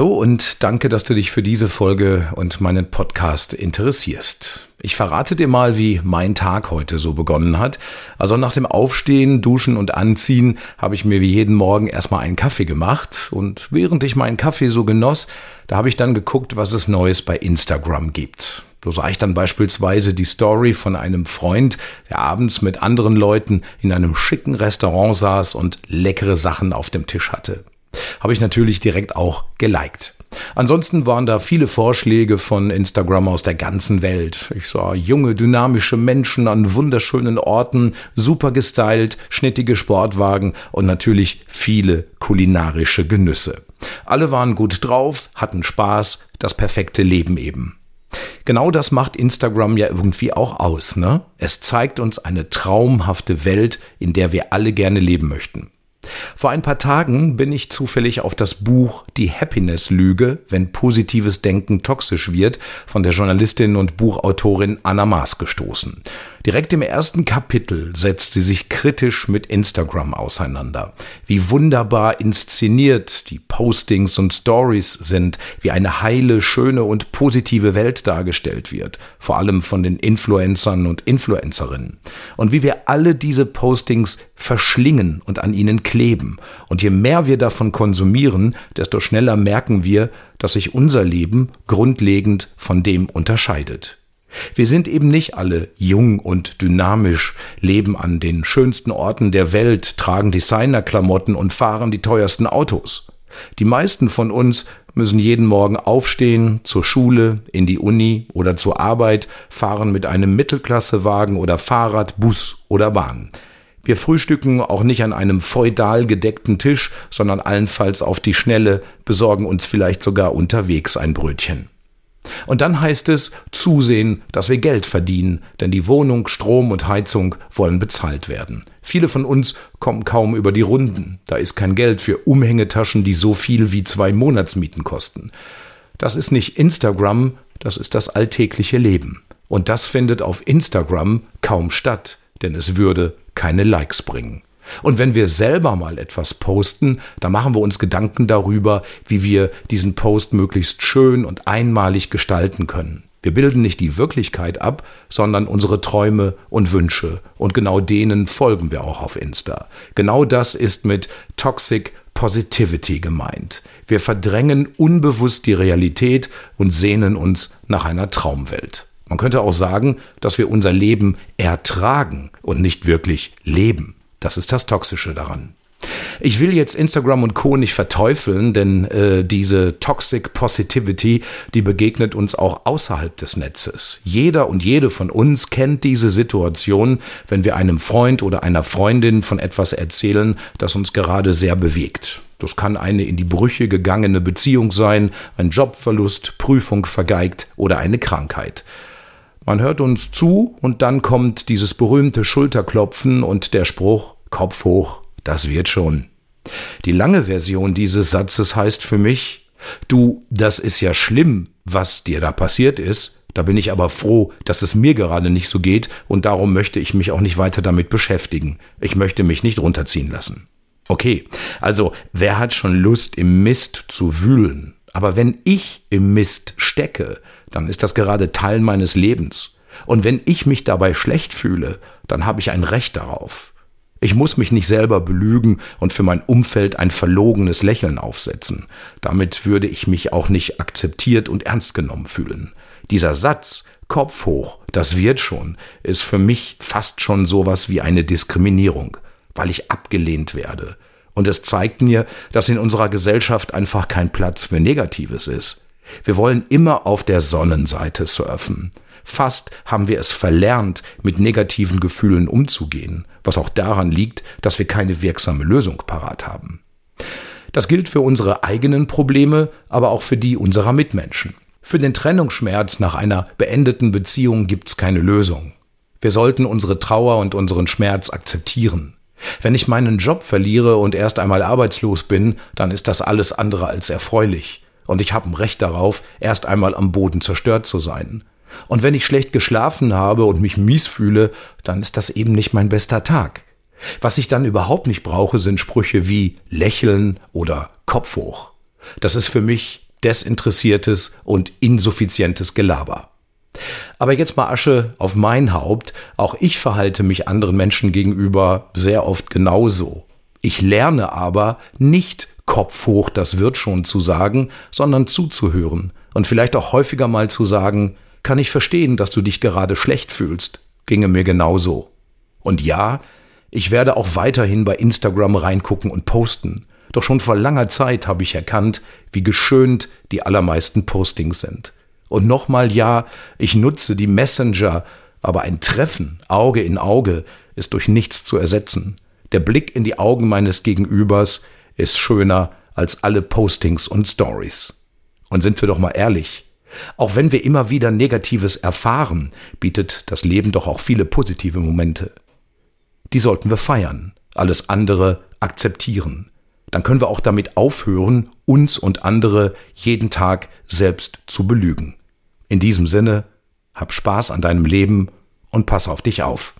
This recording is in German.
Hallo und danke, dass du dich für diese Folge und meinen Podcast interessierst. Ich verrate dir mal, wie mein Tag heute so begonnen hat. Also nach dem Aufstehen, Duschen und Anziehen habe ich mir wie jeden Morgen erstmal einen Kaffee gemacht und während ich meinen Kaffee so genoss, da habe ich dann geguckt, was es Neues bei Instagram gibt. So sah ich dann beispielsweise die Story von einem Freund, der abends mit anderen Leuten in einem schicken Restaurant saß und leckere Sachen auf dem Tisch hatte habe ich natürlich direkt auch geliked. Ansonsten waren da viele Vorschläge von Instagram aus der ganzen Welt. Ich sah junge, dynamische Menschen an wunderschönen Orten, super gestylt, schnittige Sportwagen und natürlich viele kulinarische Genüsse. Alle waren gut drauf, hatten Spaß, das perfekte Leben eben. Genau das macht Instagram ja irgendwie auch aus, ne? Es zeigt uns eine traumhafte Welt, in der wir alle gerne leben möchten. Vor ein paar Tagen bin ich zufällig auf das Buch Die Happiness-Lüge, wenn positives Denken toxisch wird, von der Journalistin und Buchautorin Anna Maas gestoßen. Direkt im ersten Kapitel setzt sie sich kritisch mit Instagram auseinander. Wie wunderbar inszeniert die Postings und Stories sind, wie eine heile, schöne und positive Welt dargestellt wird, vor allem von den Influencern und Influencerinnen. Und wie wir alle diese Postings verschlingen und an ihnen kleben. Und je mehr wir davon konsumieren, desto schneller merken wir, dass sich unser Leben grundlegend von dem unterscheidet. Wir sind eben nicht alle jung und dynamisch, leben an den schönsten Orten der Welt, tragen Designerklamotten und fahren die teuersten Autos. Die meisten von uns müssen jeden Morgen aufstehen, zur Schule, in die Uni oder zur Arbeit, fahren mit einem Mittelklassewagen oder Fahrrad, Bus oder Bahn. Wir frühstücken auch nicht an einem feudal gedeckten Tisch, sondern allenfalls auf die Schnelle, besorgen uns vielleicht sogar unterwegs ein Brötchen. Und dann heißt es zusehen, dass wir Geld verdienen, denn die Wohnung, Strom und Heizung wollen bezahlt werden. Viele von uns kommen kaum über die Runden. Da ist kein Geld für Umhängetaschen, die so viel wie zwei Monatsmieten kosten. Das ist nicht Instagram, das ist das alltägliche Leben. Und das findet auf Instagram kaum statt, denn es würde keine Likes bringen. Und wenn wir selber mal etwas posten, dann machen wir uns Gedanken darüber, wie wir diesen Post möglichst schön und einmalig gestalten können. Wir bilden nicht die Wirklichkeit ab, sondern unsere Träume und Wünsche. Und genau denen folgen wir auch auf Insta. Genau das ist mit Toxic Positivity gemeint. Wir verdrängen unbewusst die Realität und sehnen uns nach einer Traumwelt. Man könnte auch sagen, dass wir unser Leben ertragen und nicht wirklich leben. Das ist das Toxische daran. Ich will jetzt Instagram und Co. nicht verteufeln, denn äh, diese Toxic Positivity, die begegnet uns auch außerhalb des Netzes. Jeder und jede von uns kennt diese Situation, wenn wir einem Freund oder einer Freundin von etwas erzählen, das uns gerade sehr bewegt. Das kann eine in die Brüche gegangene Beziehung sein, ein Jobverlust, Prüfung vergeigt oder eine Krankheit. Man hört uns zu und dann kommt dieses berühmte Schulterklopfen und der Spruch Kopf hoch, das wird schon. Die lange Version dieses Satzes heißt für mich, du, das ist ja schlimm, was dir da passiert ist, da bin ich aber froh, dass es mir gerade nicht so geht und darum möchte ich mich auch nicht weiter damit beschäftigen. Ich möchte mich nicht runterziehen lassen. Okay, also wer hat schon Lust im Mist zu wühlen? Aber wenn ich im Mist stecke, dann ist das gerade Teil meines Lebens. Und wenn ich mich dabei schlecht fühle, dann habe ich ein Recht darauf. Ich muss mich nicht selber belügen und für mein Umfeld ein verlogenes Lächeln aufsetzen. Damit würde ich mich auch nicht akzeptiert und ernst genommen fühlen. Dieser Satz, Kopf hoch, das wird schon, ist für mich fast schon sowas wie eine Diskriminierung, weil ich abgelehnt werde. Und es zeigt mir, dass in unserer Gesellschaft einfach kein Platz für Negatives ist. Wir wollen immer auf der Sonnenseite surfen. Fast haben wir es verlernt, mit negativen Gefühlen umzugehen, was auch daran liegt, dass wir keine wirksame Lösung parat haben. Das gilt für unsere eigenen Probleme, aber auch für die unserer Mitmenschen. Für den Trennungsschmerz nach einer beendeten Beziehung gibt's keine Lösung. Wir sollten unsere Trauer und unseren Schmerz akzeptieren. Wenn ich meinen Job verliere und erst einmal arbeitslos bin, dann ist das alles andere als erfreulich und ich habe ein Recht darauf, erst einmal am Boden zerstört zu sein. Und wenn ich schlecht geschlafen habe und mich mies fühle, dann ist das eben nicht mein bester Tag. Was ich dann überhaupt nicht brauche, sind Sprüche wie lächeln oder Kopf hoch. Das ist für mich desinteressiertes und insuffizientes Gelaber. Aber jetzt mal Asche auf mein Haupt. Auch ich verhalte mich anderen Menschen gegenüber sehr oft genauso. Ich lerne aber nicht Kopf hoch, das wird schon zu sagen, sondern zuzuhören und vielleicht auch häufiger mal zu sagen, kann ich verstehen, dass du dich gerade schlecht fühlst, ginge mir genauso. Und ja, ich werde auch weiterhin bei Instagram reingucken und posten. Doch schon vor langer Zeit habe ich erkannt, wie geschönt die allermeisten Postings sind. Und nochmal ja, ich nutze die Messenger, aber ein Treffen, Auge in Auge, ist durch nichts zu ersetzen. Der Blick in die Augen meines Gegenübers ist schöner als alle Postings und Stories. Und sind wir doch mal ehrlich, auch wenn wir immer wieder Negatives erfahren, bietet das Leben doch auch viele positive Momente. Die sollten wir feiern, alles andere akzeptieren. Dann können wir auch damit aufhören, uns und andere jeden Tag selbst zu belügen. In diesem Sinne, hab Spaß an deinem Leben und pass auf dich auf.